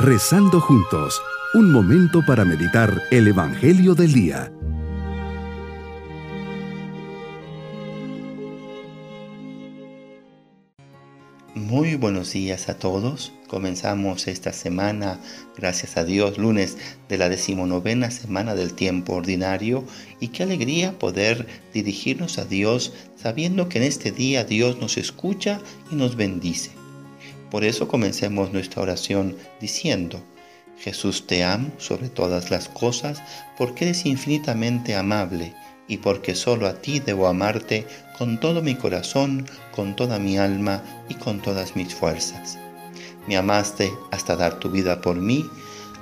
Rezando juntos, un momento para meditar el Evangelio del Día. Muy buenos días a todos. Comenzamos esta semana, gracias a Dios, lunes de la decimonovena semana del tiempo ordinario y qué alegría poder dirigirnos a Dios sabiendo que en este día Dios nos escucha y nos bendice. Por eso comencemos nuestra oración diciendo, Jesús te amo sobre todas las cosas porque eres infinitamente amable y porque solo a ti debo amarte con todo mi corazón, con toda mi alma y con todas mis fuerzas. Me amaste hasta dar tu vida por mí,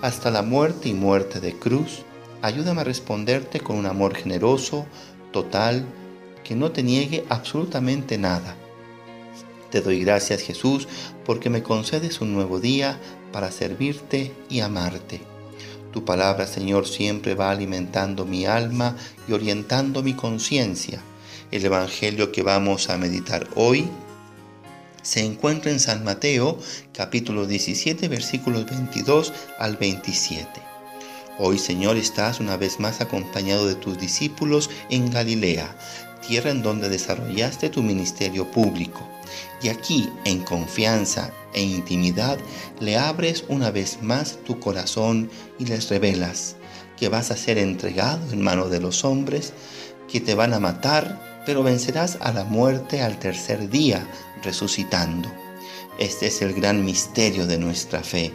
hasta la muerte y muerte de cruz. Ayúdame a responderte con un amor generoso, total, que no te niegue absolutamente nada te doy gracias Jesús porque me concedes un nuevo día para servirte y amarte. Tu palabra Señor siempre va alimentando mi alma y orientando mi conciencia. El Evangelio que vamos a meditar hoy se encuentra en San Mateo capítulo 17 versículos 22 al 27. Hoy Señor estás una vez más acompañado de tus discípulos en Galilea, tierra en donde desarrollaste tu ministerio público. Y aquí, en confianza e intimidad, le abres una vez más tu corazón y les revelas que vas a ser entregado en manos de los hombres, que te van a matar, pero vencerás a la muerte al tercer día, resucitando. Este es el gran misterio de nuestra fe.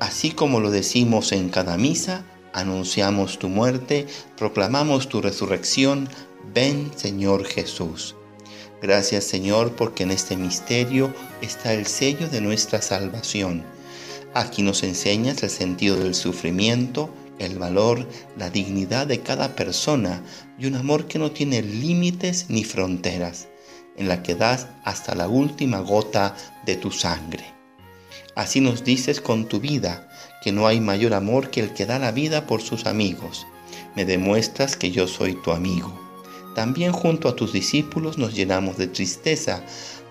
Así como lo decimos en cada misa, anunciamos tu muerte, proclamamos tu resurrección, ven Señor Jesús. Gracias Señor porque en este misterio está el sello de nuestra salvación. Aquí nos enseñas el sentido del sufrimiento, el valor, la dignidad de cada persona y un amor que no tiene límites ni fronteras, en la que das hasta la última gota de tu sangre. Así nos dices con tu vida que no hay mayor amor que el que da la vida por sus amigos. Me demuestras que yo soy tu amigo. También junto a tus discípulos nos llenamos de tristeza,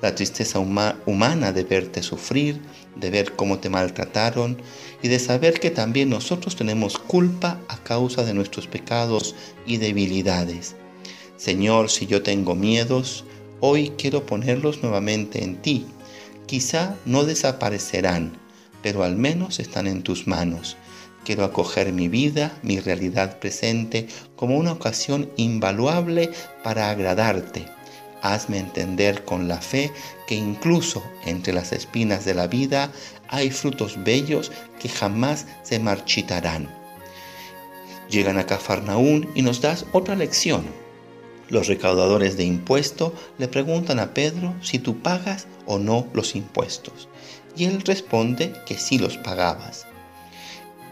la tristeza humana de verte sufrir, de ver cómo te maltrataron y de saber que también nosotros tenemos culpa a causa de nuestros pecados y debilidades. Señor, si yo tengo miedos, hoy quiero ponerlos nuevamente en ti. Quizá no desaparecerán, pero al menos están en tus manos. Quiero acoger mi vida, mi realidad presente, como una ocasión invaluable para agradarte. Hazme entender con la fe que incluso entre las espinas de la vida hay frutos bellos que jamás se marchitarán. Llegan a Cafarnaún y nos das otra lección. Los recaudadores de impuesto le preguntan a Pedro si tú pagas o no los impuestos. Y él responde que sí los pagabas.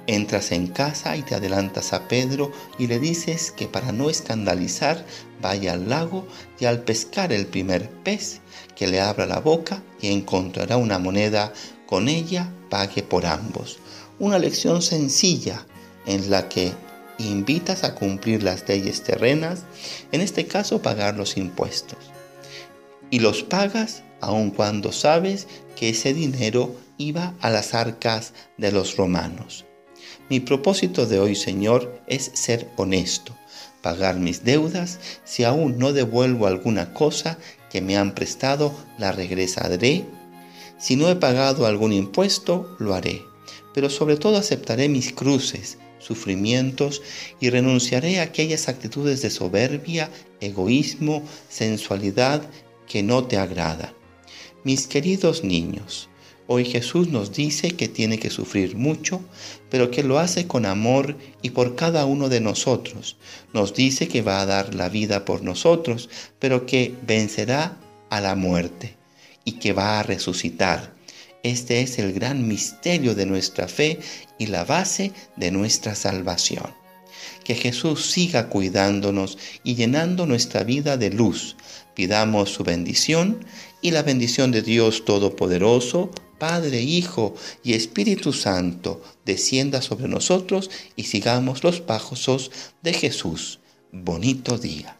Entras en casa y te adelantas a Pedro y le dices que para no escandalizar vaya al lago y al pescar el primer pez que le abra la boca y encontrará una moneda, con ella pague por ambos. Una lección sencilla en la que invitas a cumplir las leyes terrenas, en este caso pagar los impuestos. Y los pagas aun cuando sabes que ese dinero iba a las arcas de los romanos. Mi propósito de hoy, Señor, es ser honesto, pagar mis deudas. Si aún no devuelvo alguna cosa que me han prestado, la regresaré. Si no he pagado algún impuesto, lo haré. Pero sobre todo aceptaré mis cruces, sufrimientos y renunciaré a aquellas actitudes de soberbia, egoísmo, sensualidad que no te agradan. Mis queridos niños, Hoy Jesús nos dice que tiene que sufrir mucho, pero que lo hace con amor y por cada uno de nosotros. Nos dice que va a dar la vida por nosotros, pero que vencerá a la muerte y que va a resucitar. Este es el gran misterio de nuestra fe y la base de nuestra salvación. Que Jesús siga cuidándonos y llenando nuestra vida de luz. Pidamos su bendición y la bendición de Dios Todopoderoso, Padre, Hijo y Espíritu Santo, descienda sobre nosotros y sigamos los pasos de Jesús. Bonito día.